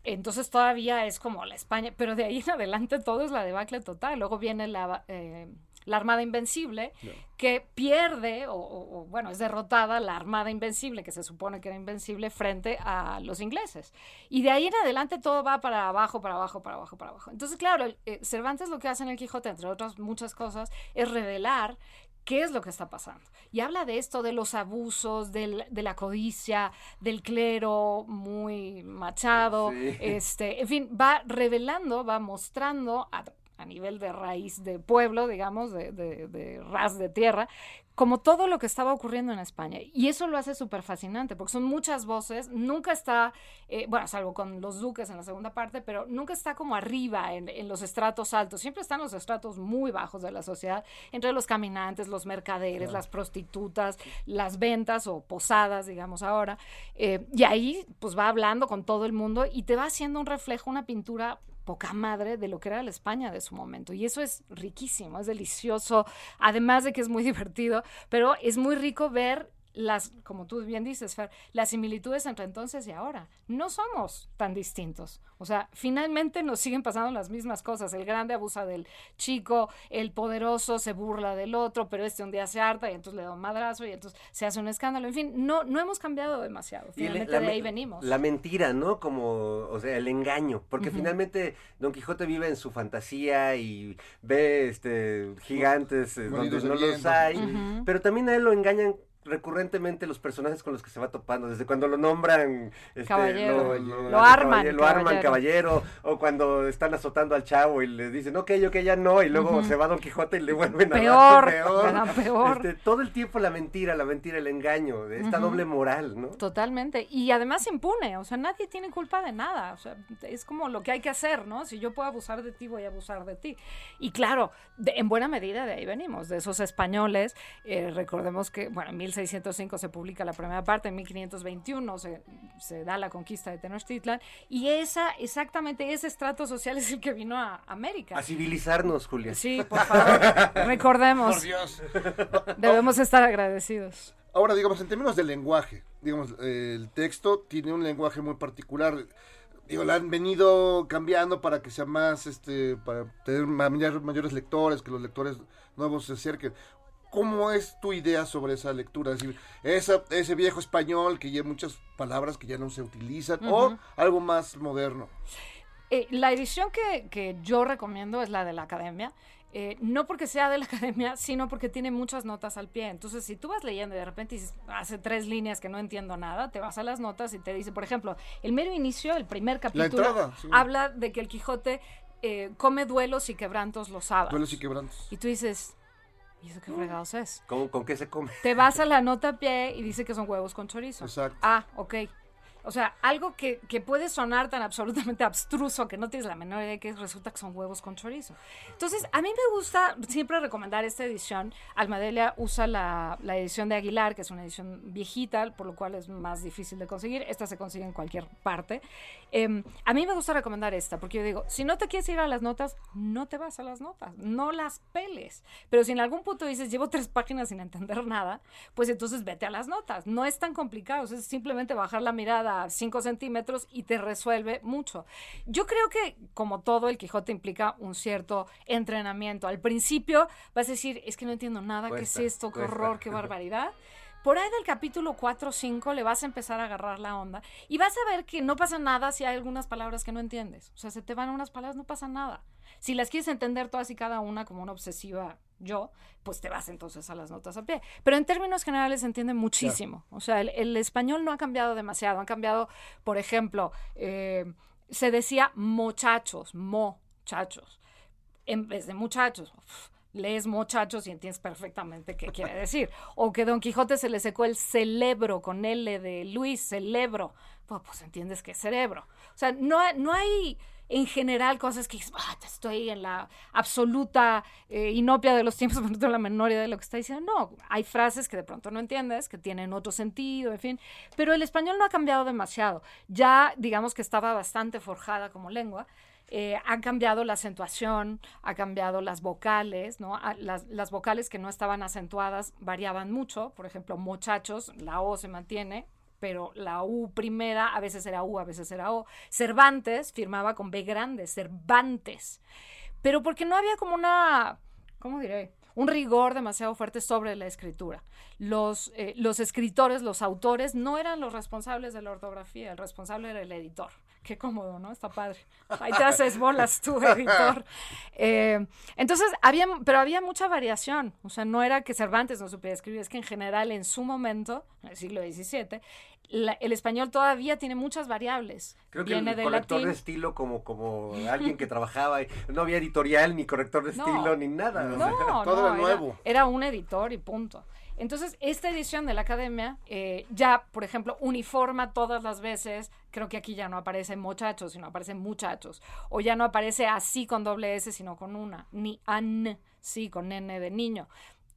Entonces todavía es como la España, pero de ahí en adelante todo es la debacle total. Luego viene la, eh, la Armada Invencible, que pierde, o, o- o, bueno, es derrotada la Armada Invencible, que se supone que era invencible, frente a los ingleses. Y de ahí en adelante todo va para abajo, para abajo, para abajo, para abajo. Entonces, claro, eh, Cervantes lo que hace en el Quijote, entre otras muchas cosas, es revelar qué es lo que está pasando. Y habla de esto, de los abusos, del- de la codicia, del clero muy machado, Sí. este, en fin, va revelando, va mostrando a, a nivel de raíz de pueblo, digamos, de, de, de ras de tierra, como todo lo que estaba ocurriendo en España. Y eso lo hace súper fascinante, porque son muchas voces, nunca está, eh, bueno, salvo con los duques en la segunda parte, pero nunca está como arriba en, en los estratos altos, siempre están los estratos muy bajos de la sociedad, entre los caminantes, los mercaderes, las prostitutas, las ventas o posadas, digamos ahora, eh, y ahí pues va hablando con todo el mundo y te va haciendo un reflejo, una pintura poca madre de lo que era la España de su momento. Y eso es riquísimo, es delicioso, además de que es muy divertido, pero es muy rico ver las, como tú bien dices, Fer, las similitudes entre entonces y ahora. No somos tan distintos. O sea, finalmente nos siguen pasando las mismas cosas. El grande abusa del chico, el poderoso se burla del otro, pero este un día se harta y entonces le da un madrazo y entonces se hace un escándalo. En fin, no, no hemos cambiado demasiado. Finalmente la de ahí venimos. La mentira, ¿no? Como, o sea, el engaño. Porque finalmente Don Quijote vive en su fantasía y ve este gigantes eh, donde no los hay. Pero también a él lo engañan recurrentemente los personajes con los que se va topando, desde cuando lo nombran este, Caballero. lo, Lo arman, caballero, lo arman caballero. caballero, o cuando están azotando al chavo y le dicen, ok, ok, ya no, y luego se va Don Quijote y le vuelven a Peor, dar peor. peor. Este, todo el tiempo la mentira, la mentira, el engaño, esta Ujú. doble moral, ¿no? Totalmente. Y además impune, o sea, nadie tiene culpa de nada. O sea, es como lo que hay que hacer, ¿no? Si yo puedo abusar de ti, voy a abusar de ti. Y claro, de- en buena medida de ahí venimos, de esos españoles. Eh, recordemos que, bueno, en 1605 se publica la primera parte, en 1521 se, se da la conquista de Tenochtitlan. Y esa, exactamente ese estrato social es el que vino a América. A civilizarnos, Julia. Sí, por favor, recordemos. Por Dios. Debemos estar agradecidos. Ahora, digamos, en términos de lenguaje, digamos, eh, el texto tiene un lenguaje muy particular. Digo, la han venido cambiando para que sea más, este, para tener ma- mayor- mayores lectores, que los lectores nuevos se acerquen. ¿Cómo es tu idea sobre esa lectura? Es decir, esa, ese viejo español que ya muchas palabras que ya no se utilizan, o algo más moderno. Eh, la edición que, que yo recomiendo es la de la academia. eh, no porque sea de la academia, sino porque tiene muchas notas al pie. Entonces, si tú vas leyendo y de repente dices, hace tres líneas que no entiendo nada, te vas a las notas y te dice, por ejemplo, el mero inicio, el primer capítulo, entrada, sí. habla de que el Quijote eh, come duelos y quebrantos los sábados. Duelos y quebrantos. Y tú dices, ¿y eso qué fregados es? ¿Con, con qué se come? Te vas a la nota a pie y dice que son huevos con chorizo. Exacto. Ah, ok. O sea, algo que, que puede sonar tan absolutamente abstruso que no tienes la menor idea de que resulta que son huevos con chorizo. Entonces, a mí me gusta siempre recomendar esta edición. Almadelia usa la, la edición de Aguilar, que es una edición viejita, por lo cual es más difícil de conseguir. Esta se consigue en cualquier parte. Em, a mí me gusta recomendar esta, porque yo digo, si no te quieres ir a las notas, no te vas a las notas, no las peles. Pero si en algún punto dices, llevo tres páginas sin entender nada, pues entonces vete a las notas. No es tan complicado, es simplemente bajar la mirada a 5 centímetros y te resuelve mucho. Yo creo que, como todo, el Quijote implica un cierto entrenamiento. Al principio vas a decir, es que no entiendo nada, Cuesta, ¿qué es esto? ¿Qué cuesta. horror? ¿Qué barbaridad? Por ahí del capítulo 4 o 5 le vas a empezar a agarrar la onda y vas a ver que no pasa nada si hay algunas palabras que no entiendes. O sea, se te van unas palabras, no pasa nada. Si las quieres entender todas y cada una como una obsesiva yo, pues te vas entonces a las notas a pie. Pero en términos generales se entiende muchísimo. O sea, el, el español no ha cambiado demasiado. Han cambiado, por ejemplo, eh, se decía muchachos, mochachos, en vez de muchachos. Uf, lees muchachos y entiendes perfectamente qué quiere decir. O que Don Quijote se le secó el celebro con L de Luis, celebro. Pues, pues entiendes que cerebro. O sea, no, no hay en general cosas que "Ah, estoy en la absoluta eh, inopia de los tiempos, pero no tengo la menor de lo que está diciendo. No, hay frases que de pronto no entiendes, que tienen otro sentido, en fin. Pero el español no ha cambiado demasiado. Ya, digamos que estaba bastante forjada como lengua. Eh, ha cambiado la acentuación, ha cambiado las vocales, ¿no? A- Las, las vocales que no estaban acentuadas variaban mucho. Por ejemplo, muchachos, la O se mantiene, pero la U primera a veces era U, a veces era O. Cervantes firmaba con B grande, Cervantes. Pero porque no había como una, ¿cómo diré? Un rigor demasiado fuerte sobre la escritura. Los, eh, los escritores, los autores, no eran los responsables de la ortografía, el responsable era el editor. Qué cómodo, ¿no? Está padre. Ahí te haces bolas tú, editor. Eh, entonces, había, pero había mucha variación. O sea, no era que Cervantes no supiera escribir, es que en general en su momento, en el siglo XVII, la- el español todavía tiene muchas variables. Creo que Viene el del corrector latín. de estilo como, como alguien que trabajaba, no había editorial, ni corrector de No. estilo, ni nada. o sea. No, Todo no, era nuevo. Era, un editor y punto. Entonces, esta edición de la academia eh, ya, por ejemplo, uniforma todas las veces. Creo que aquí ya no aparece muchachos, sino aparecen muchachos. O ya no aparece así con doble S, sino con una. Ni an, sí, con N de niño.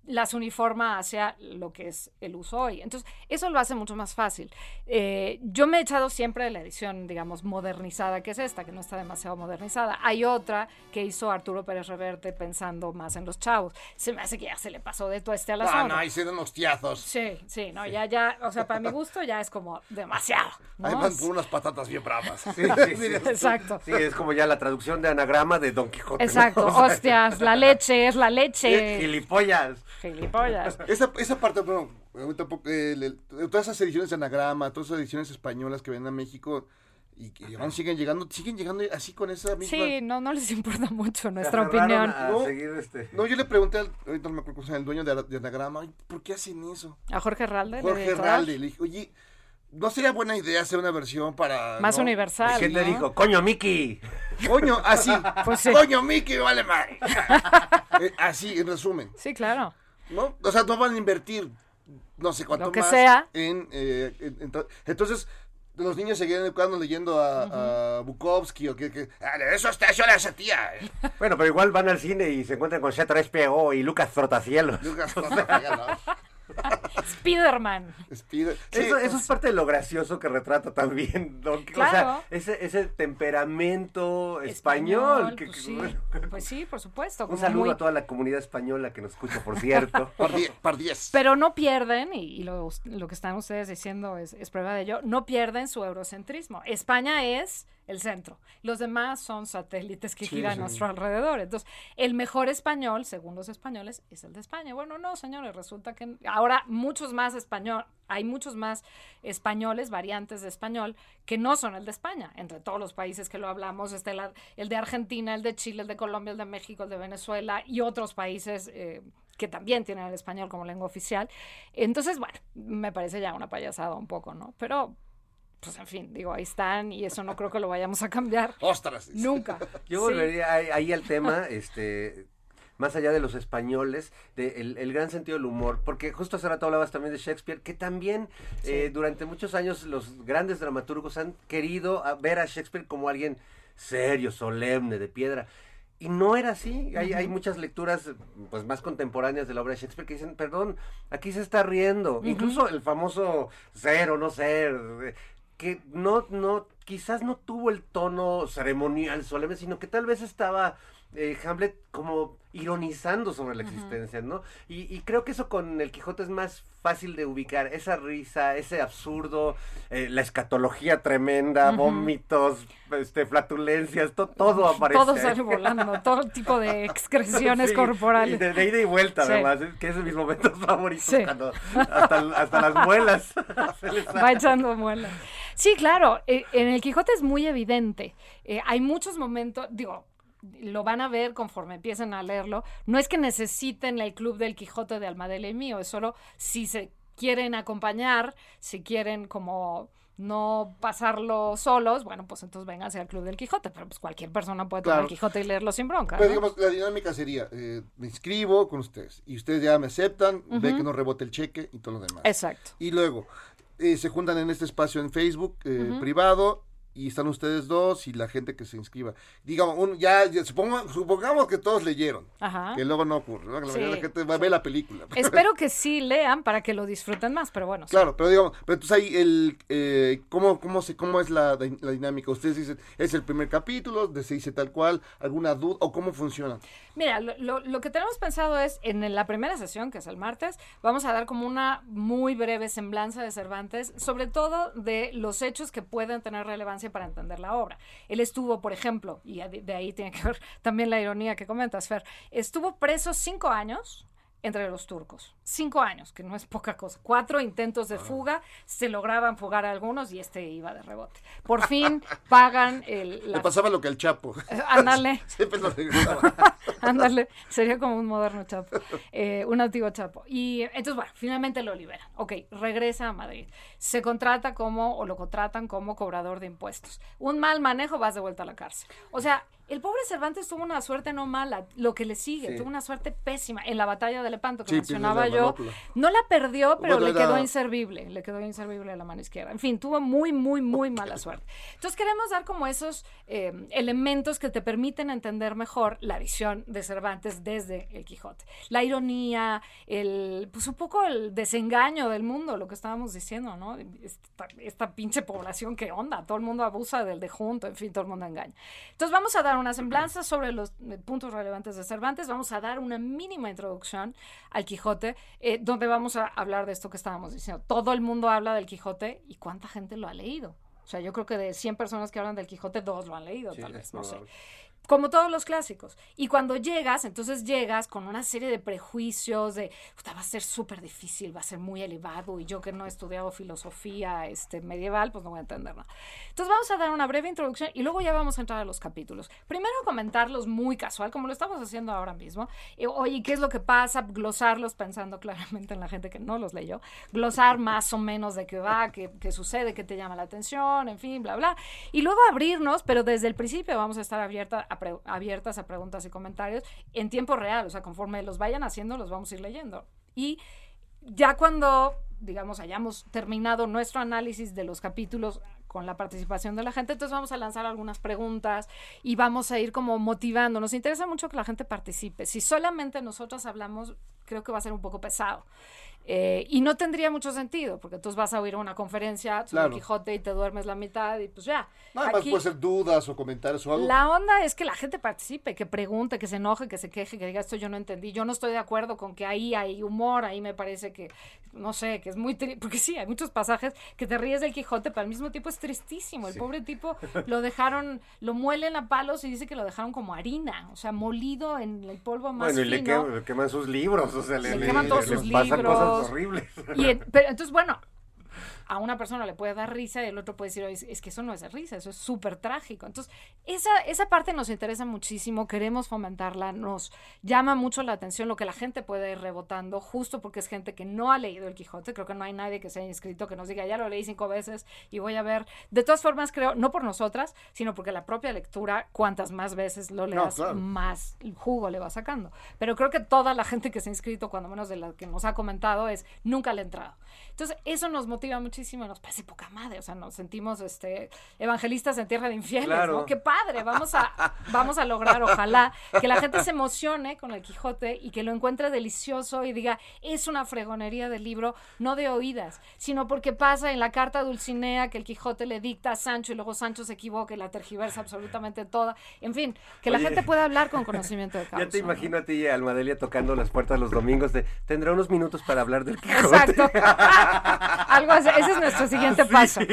Las uniforma hacia lo que es el uso hoy. Entonces, eso lo hace mucho más fácil. Eh, yo me he echado siempre de la edición, digamos, modernizada, que es esta, que no está demasiado modernizada. Hay otra que hizo Arturo Pérez Reverte pensando más en los chavos. Se me hace que ya se le pasó de tueste a la Ah, zona. no, ahí se dan unos tiazos. Sí, sí, no, ya, ya, o sea, para mi gusto ya es como demasiado. ¿no? Ahí van por unas patatas bien bravas. Sí, sí, sí. Exacto. Sí, es como ya la traducción de anagrama de Don Quijote. Exacto, hostias, la leche es la leche. Gilipollas. Gilipollas. Esa, esa parte, bueno, ahorita poco, eh, le- todas esas ediciones de anagrama, todas esas ediciones españolas que vienen a México y que aún siguen llegando, siguen llegando así con esa misma... Sí, no, no les importa mucho nuestra opinión. A No. seguir este. No, yo le pregunté al, ahorita no me acuerdo el dueño de, de anagrama, "Ay, ¿por qué hacen eso? A Jorge Herralde. el Jorge. Herralde, le dije, oye, ¿no sería buena idea hacer una versión para... Más no? universal. ¿Quién ¿no? dijo? Coño, Mickey. Coño, así, Pues sí. coño, Mickey, vale madre. Eh, así, en resumen, Sí, claro. ¿No? O sea, no van a invertir no sé cuánto Lo que más sea. en, eh, en- en to- entonces los niños seguían educando leyendo a, a Bukowski o que, que "Ah, eso está yo esa tía eh". Bueno, pero igual van al cine y se encuentran con C3PO y Lucas Trotacielos. Lucas, ¿no? Spiderman. Sí, eso, eso es parte de lo gracioso que retrata también Don Quijote. O Claro. sea, ese, ese temperamento español. que- pues, que- sí. bueno, pues sí, por supuesto. un como saludo muy- a toda la comunidad española que nos escucha, por cierto. Par diez. Pero no pierden, y, y lo, lo que están ustedes diciendo es, es prueba de ello, no pierden su eurocentrismo. España es el centro. Los demás son satélites que Sí, giran sí. a nuestro alrededor. Entonces, el mejor español, según los españoles, es el de España. Bueno, no, señores, resulta que ahora muchos más español, hay muchos más españoles, variantes de español, que no son el de España. Entre todos los países que lo hablamos, está el, el de Argentina, el de Chile, el de Colombia, el de México, el de Venezuela y otros países eh, que también tienen el español como lengua oficial. Entonces, bueno, me parece ya una payasada un poco, ¿no? Pero, pues en fin, digo, ahí están y eso no creo que lo vayamos a cambiar Ostras. nunca. Yo Sí. volvería ahí, ahí al tema, este, más allá de los españoles, de el, el gran sentido del humor, porque justo hace rato hablabas también de Shakespeare, que también eh, durante muchos años los grandes dramaturgos han querido a- ver a Shakespeare como alguien serio, solemne, de piedra. Y no era así. Hay, hay muchas lecturas pues más contemporáneas de la obra de Shakespeare que dicen, perdón, aquí se está riendo. Incluso el famoso ser o no ser, eh, que no, no, quizás no tuvo el tono ceremonial, solemne, sino que tal vez estaba eh, Hamlet como ironizando sobre la existencia, ¿no? Y, y creo que eso con el Quijote es más fácil de ubicar, esa risa, ese absurdo, eh, la escatología tremenda, vómitos, este, flatulencias, to- todo aparece. Todo sale volando, todo tipo de excreciones Sí, corporales. Y de, de ida y vuelta, Sí. además, es que es de mis momentos favoritos, Sí. cuando hasta, hasta las muelas Va echando muelas. Sí, claro, eh, en el Quijote es muy evidente. Hay muchos momentos, digo, lo van a ver conforme empiecen a leerlo. No es que necesiten el club del Quijote de Almadela y mío, es solo si se quieren acompañar, si quieren como no pasarlo solos, bueno, pues entonces vénganse al club del Quijote, pero pues cualquier persona puede tomar Claro. el Quijote y leerlo sin bronca. Pero ¿no? digamos, la dinámica sería, eh, me inscribo con ustedes y ustedes ya me aceptan, ve que no rebote el cheque y todo lo demás. Exacto. Y luego, eh, se juntan en este espacio en Facebook eh, privado y están ustedes dos y la gente que se inscriba. Digamos, un- ya, ya supongamos que todos leyeron. Ajá. Que luego no ocurre, ¿no? Que la Sí, mayoría de la gente va a ver la película. Espero que sí lean para que lo disfruten más, pero bueno. sí. Claro, pero digamos, pero entonces ahí el, eh, ¿cómo, cómo, se, ¿cómo es la, di- la dinámica? Ustedes dicen, es el primer capítulo, se dice tal cual, alguna duda, o cómo funciona. Mira, lo, lo- lo que tenemos pensado es, en la primera sesión, que es el martes, vamos a dar como una muy breve semblanza de Cervantes, sobre todo de los hechos que pueden tener relevancia para entender la obra. Él estuvo, por ejemplo, y de ahí tiene que ver también la ironía que comentas, Fer, estuvo preso cinco años entre los turcos. Cinco años, que no es poca cosa. Cuatro intentos de fuga, se lograban fugar a algunos y este iba de rebote. Por fin pagan el... Le pasaba lo que al Chapo. Ándale. Siempre lo regresaba. Ándale, sería como un moderno Chapo, eh, un antiguo Chapo. Y eh, entonces, bueno, finalmente lo liberan. Ok, regresa a Madrid. Se contrata como, o lo contratan como cobrador de impuestos. Un mal manejo, vas de vuelta a la cárcel. O sea, el pobre Cervantes tuvo una suerte no mala, lo que le sigue, Sí. tuvo una suerte pésima en la batalla de Lepanto que Sí, pierde mencionaba yo. manopla. No la perdió, pero Bueno, le quedó era- inservible, le quedó inservible a la mano izquierda. En fin, tuvo muy, muy, muy mala suerte. Entonces queremos dar como esos eh, elementos que te permiten entender mejor la visión de Cervantes desde el Quijote. La ironía, el, pues un poco el desengaño del mundo, lo que estábamos diciendo, ¿no? Esta, esta pinche población que onda, todo el mundo abusa del de junto, en fin, todo el mundo engaña. Entonces vamos a dar una semblanza sobre los eh, puntos relevantes de Cervantes, vamos a dar una mínima introducción al Quijote, eh, donde vamos a hablar de esto que estábamos diciendo. Todo el mundo habla del Quijote y cuánta gente lo ha leído. O sea, yo creo que de 100 personas que hablan del Quijote, dos lo han leído, Sí, tal vez, no sé. Como todos los clásicos. Y cuando llegas, entonces llegas con una serie de prejuicios de, "Puta, va a ser súper difícil, va a ser muy elevado, y yo que no he estudiado filosofía este, medieval, pues no voy a entender nada. Entonces vamos a dar una breve introducción y luego ya vamos a entrar a los capítulos. Primero comentarlos muy casual, como lo estamos haciendo ahora mismo. Eh, Oye, ¿qué es lo que pasa? Glosarlos pensando claramente en la gente que no los leyó. Glosar más o menos de qué va, qué, qué sucede, qué te llama la atención, en fin, bla, bla. Y luego abrirnos, pero desde el principio vamos a estar abierta a abiertas a preguntas y comentarios en tiempo real. O sea, conforme los vayan haciendo, los vamos a ir leyendo. Y ya cuando, digamos, hayamos terminado nuestro análisis de los capítulos con la participación de la gente, entonces vamos a lanzar algunas preguntas y vamos a ir como motivando. Nos interesa mucho que la gente participe. Si solamente nosotros hablamos, creo que va a ser un poco pesado. Eh, y no tendría mucho sentido, porque tú vas a oír una conferencia sobre Claro. Quijote y te duermes la mitad y pues ya. Nada más puede ser dudas o comentarios o algo. la onda es que la gente participe, que pregunte, que se enoje, que se queje, que diga esto yo no entendí, yo no estoy de acuerdo con que ahí hay humor, ahí me parece que, no sé, que es muy triste, porque sí, hay muchos pasajes que te ríes del Quijote, pero al mismo tiempo es tristísimo. El pobre tipo lo dejaron, lo muelen a palos y dice que lo dejaron como harina, o sea, molido en el polvo más Bueno, y le, fino. que- le queman sus libros, o sea, le, queman todos le sus pasan libros. cosas horribles. Y pero entonces, bueno, a una persona le puede dar risa y el otro puede decir, "Oye, es, es que eso no es de risa, eso es súper trágico. Entonces, esa, esa parte nos interesa muchísimo, queremos fomentarla, nos llama mucho la atención lo que la gente puede ir rebotando, justo porque es gente que no ha leído el Quijote. Creo que no hay nadie que se haya inscrito que nos diga, ya lo leí cinco veces y voy a ver. De todas formas, creo, no por nosotras, sino porque la propia lectura, cuantas más veces lo leas, claro. más jugo le va sacando. Pero creo que toda la gente que se ha inscrito, cuando menos de la que nos ha comentado, es nunca le ha entrado. Entonces, eso nos motiva muchísimo nos parece poca madre. O sea, nos sentimos este, evangelistas en tierra de infieles, Claro. ¿no? Qué padre. Vamos a, vamos a lograr, ojalá, que la gente se emocione con el Quijote y que lo encuentre delicioso y diga, es una fregonería del libro, no de oídas, sino porque pasa en la carta Dulcinea que el Quijote le dicta a Sancho y luego Sancho se equivoca y la tergiversa absolutamente toda. En fin, que la gente pueda hablar con conocimiento de causa. Ya te ¿no? imagino a ti y a Almadelia tocando las puertas los domingos de tendrá unos minutos para hablar del Quijote. Exacto. Algo así. Ese es nuestro siguiente paso.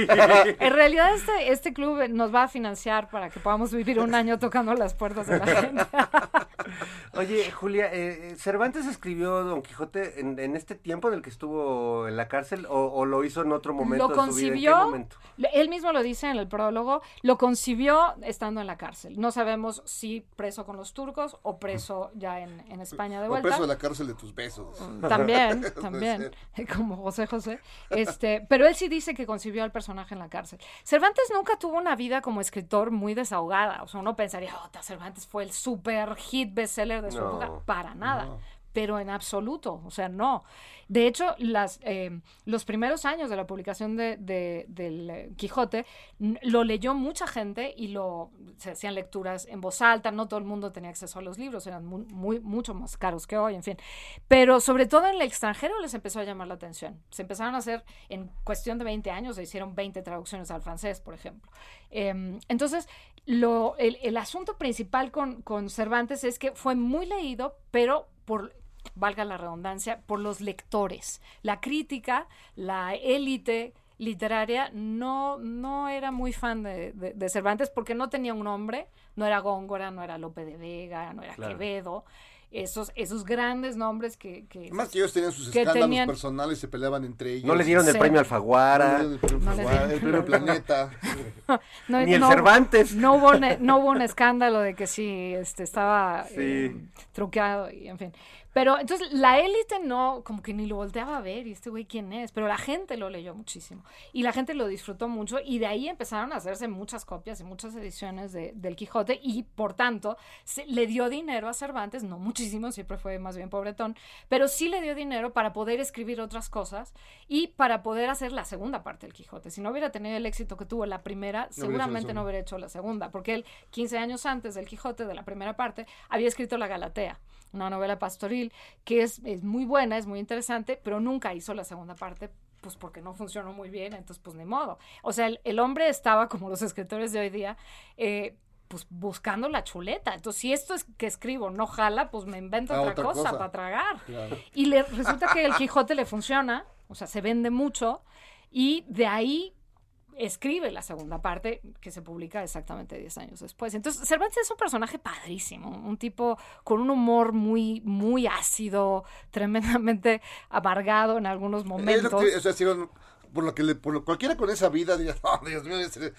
En realidad, este, este club nos va a financiar para que podamos vivir un año tocando las puertas de la gente. Oye, Julia, eh, eh, ¿Cervantes escribió Don Quijote en, en este tiempo en el que estuvo en la cárcel o, o lo hizo en otro momento lo de su vida? ¿En qué concibió, él mismo lo dice en el prólogo, lo concibió estando en la cárcel. No sabemos si preso con los turcos o preso ya en, en España de O vuelta. preso de la cárcel de tus besos. También, también, como José José. Este, pero él sí dice que concibió al personaje en la cárcel. Cervantes nunca tuvo una vida como escritor muy desahogada. O sea, uno pensaría, oh, Cervantes fue el super hit bestseller de su No. época. Para nada. Pero en absoluto, o sea, no. De hecho, las, eh, los primeros años de la publicación de, de- del eh, Quijote lo leyó mucha gente y lo se hacían lecturas en voz alta, no todo el mundo tenía acceso a los libros, eran muy, muy- mucho más caros que hoy, en fin. Pero sobre todo en el extranjero les empezó a llamar la atención. Se empezaron a hacer, en cuestión de 20 años, se hicieron 20 traducciones al francés, por ejemplo. Em, entonces, lo, el, el asunto principal con, con Cervantes es que fue muy leído, pero por valga la redundancia, por los lectores. La crítica, la élite literaria no, no era muy fan de, de- de Cervantes porque no tenía un nombre, no era Góngora, no era Lope de Vega, no era Claro. Quevedo, esos, esos grandes nombres que... que Además que ellos tenían sus escándalos tenían- personales, se peleaban entre ellos. No le dieron el Sí. premio Alfaguara. el premio No le Jaguar, dieron- el premio Planeta. no- Ni el no- Cervantes. No hubo, un, no hubo un escándalo de que sí este, estaba Sí. eh, truqueado y en fin. Pero entonces la élite no, como que ni lo volteaba a ver, y este güey quién es, pero la gente lo leyó muchísimo y la gente lo disfrutó mucho y de ahí empezaron a hacerse muchas copias y muchas ediciones de- del Quijote y por tanto se- le dio dinero a Cervantes, no muchísimo, siempre fue más bien pobretón, pero sí le dio dinero para poder escribir otras cosas y para poder hacer la segunda parte del Quijote. Si no hubiera tenido el éxito que tuvo la primera, seguramente no hubiera hecho la segunda, porque él 15 años antes del Quijote, de la primera parte, había escrito La Galatea, una novela pastoril que es, es muy buena, es muy interesante, pero nunca hizo la segunda parte pues porque no funcionó muy bien, entonces pues ni modo. O sea, el, el hombre estaba, como los escritores de hoy día, eh, pues buscando la chuleta. Entonces, si esto es que escribo no jala, pues me invento Ah, otra, otra cosa, cosa. para tragar. Claro. Y le resulta que el Quijote le funciona, o sea, se vende mucho, y de ahí escribe la segunda parte que se publica exactamente 10 años después. Entonces, Cervantes es un personaje padrísimo, un tipo con un humor muy, muy ácido, tremendamente amargado en algunos Es momentos. que, o sea, si no- por lo que le, por lo, cualquiera con esa vida diría, oh, Dios mío, este,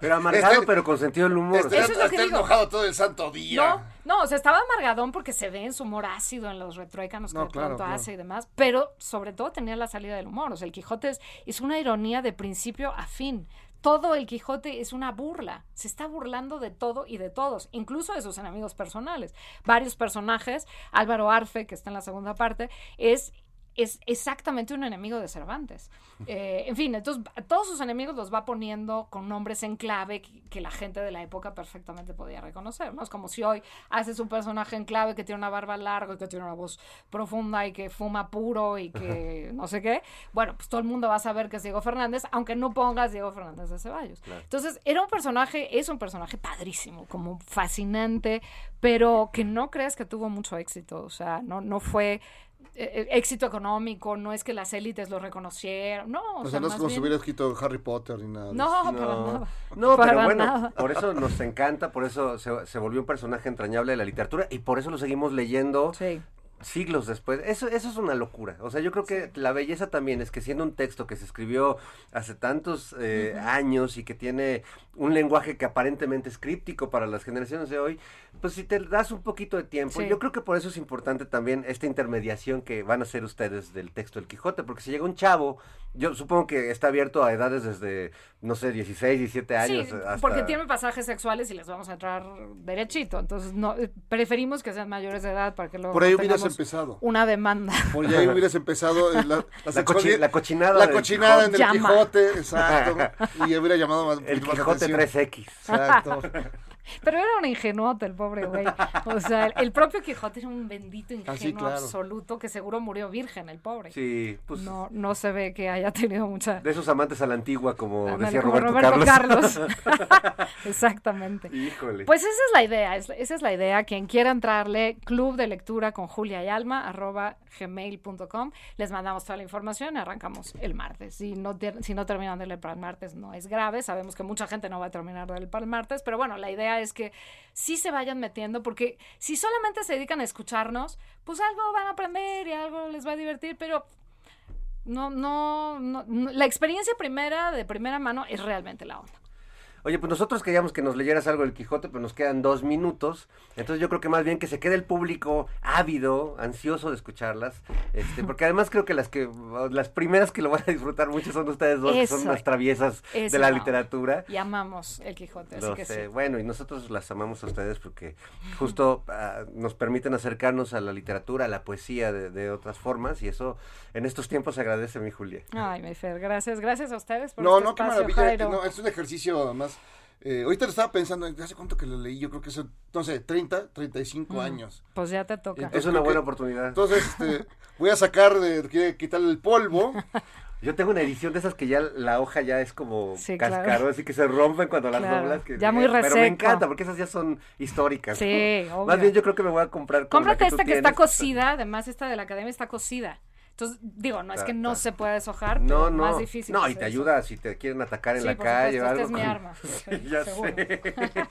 Pero amargado, Este- pero con sentido del humor. este- Eso es lo que está digo. enojado todo el santo día. No, no, o sea, estaba amargadón porque se ve en su humor ácido en los retruécanos que No, claro, pronto claro. hace y demás, pero sobre todo tenía la salida del humor. O sea, el Quijote es, es una ironía de principio a fin. Todo el Quijote es una burla. Se está burlando de todo y de todos, incluso de sus enemigos personales. Varios personajes, Álvaro Arfe, que está en la segunda parte, es es exactamente un enemigo de Cervantes. Eh, en fin, entonces a todos sus enemigos los va poniendo con nombres en clave que, que la gente de la época perfectamente podía reconocer, ¿no? Es como si hoy haces un personaje en clave que tiene una barba larga y que tiene una voz profunda y que fuma puro y que no sé qué. Bueno, pues todo el mundo va a saber que es Diego Fernández, aunque no pongas Diego Fernández de Ceballos. Entonces, era un personaje, es un personaje padrísimo, como fascinante, pero que no creas que tuvo mucho éxito, o sea, no, no fue eh, éxito económico, no es que las élites lo reconocieron, no, o, O sea, sea, no es como si hubiera escrito Harry Potter ni nada. no, eso. para nada. No, Para pero bueno, nada. por eso nos encanta, por eso se, se volvió un personaje entrañable de la literatura y por eso lo seguimos leyendo Sí. Siglos después. Eso, eso es una locura. O sea, yo creo que la belleza también es que siendo un texto que se escribió hace tantos eh, años y que tiene un lenguaje que aparentemente es críptico para las generaciones de hoy, pues si te das un poquito de tiempo, Sí. yo creo que por eso es importante también esta intermediación que van a hacer ustedes del texto del Quijote, porque si llega un chavo, yo supongo que está abierto a edades desde, no sé, 16, 17 años. Sí, hasta... porque tiene pasajes sexuales y les vamos a entrar derechito. Entonces, no preferimos que sean mayores de edad para que luego Por ahí no hubieras empezado. una demanda. Por ahí hubieras empezado eh, la, la, La, sexualidad- cochi- la cochinada. la cochinada en el Llama. Quijote, exacto. y hubiera llamado más, El Quijote atención. 3X. Exacto. Pero era un ingenuote el pobre güey. O sea, el, el propio Quijote era un bendito ingenuo Ah, claro. absoluto que seguro murió virgen, el pobre. Sí, pues No, no se ve que haya tenido mucha... de esos amantes a la antigua, como Ándale, decía como Roberto, Carlos. Exactamente. Híjole. Pues esa es la idea, es- esa es la idea. Quien quiera entrarle, club de lectura con Julia y Alma, arroba gmail.com. Les mandamos toda la información y arrancamos el martes. Si no, si no terminan de leer para el martes, no es grave. Sabemos que mucha gente no va a terminar de leer para el martes, pero bueno, la idea es que sí se vayan metiendo, porque si solamente se dedican a escucharnos, pues algo van a aprender y algo les va a divertir, pero no, no, no, no- la experiencia primera, de primera mano, es realmente la onda. Oye, pues nosotros queríamos que nos leyeras algo del Quijote, pero nos quedan dos minutos. Entonces yo creo que más bien que se quede el público ávido, ansioso de escucharlas. Este, porque además creo que las que las primeras que lo van a disfrutar mucho son ustedes dos, que son unas traviesas Eso de la literatura. Y amamos el Quijote, así Lo que sé. sí. Bueno, y nosotros las amamos a ustedes porque justo ah, nos permiten acercarnos a la literatura, a la poesía de, de otras formas y eso en estos tiempos se agradece, mi Julia. Ay, mi Fer, gracias. Gracias a ustedes por No, este no, qué espacio, maravilla. Jairo. No, es un ejercicio además. eh, ahorita lo estaba pensando, ¿hace cuánto que lo leí? Yo creo que hace, no sé, 30, 35 años. Pues ya te toca. Entonces, Es una buena que- oportunidad. Entonces, este, voy a sacar, de, quiere quitarle el polvo. Yo tengo una edición de esas que ya la hoja ya es como Sí, claro. cascarón, así que se rompen cuando las Claro. doblas. que- Ya muy Pero me encanta porque esas ya son históricas. Sí, ¿no? obvio. Más bien yo creo que me voy a comprar Cómprate que esta que está cocida, además esta de la academia está cocida. Entonces, digo, no es que no ta. se pueda deshojar, No, pero no. más difícil. No, y te eso. ayuda si te quieren atacar en Sí, la por calle o algo. esta es mi arma. Sí, ya seguro. sé.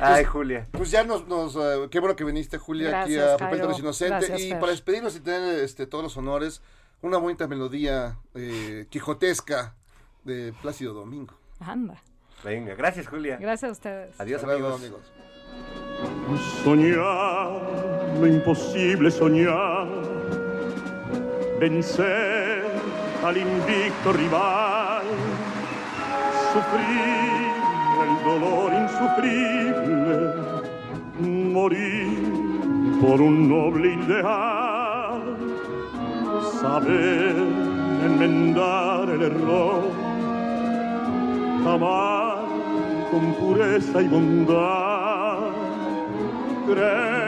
Ay, Julia. Pues ya nos, nos eh, qué bueno que viniste, Julia, aquí a Papel Jairo. Torres Inocente. Gracias, y Fer. para despedirnos y tener este, todos los honores, una bonita melodía eh, quijotesca de Plácido Domingo. Anda. Venga, gracias, Julia. Gracias a ustedes. Adiós, Hasta luego, amigos. Soñar lo imposible soñar, vencer al invicto rival, sufrir el dolor insufrible, morir por un noble ideal, saber enmendar el error, amar con pureza y bondad. Creer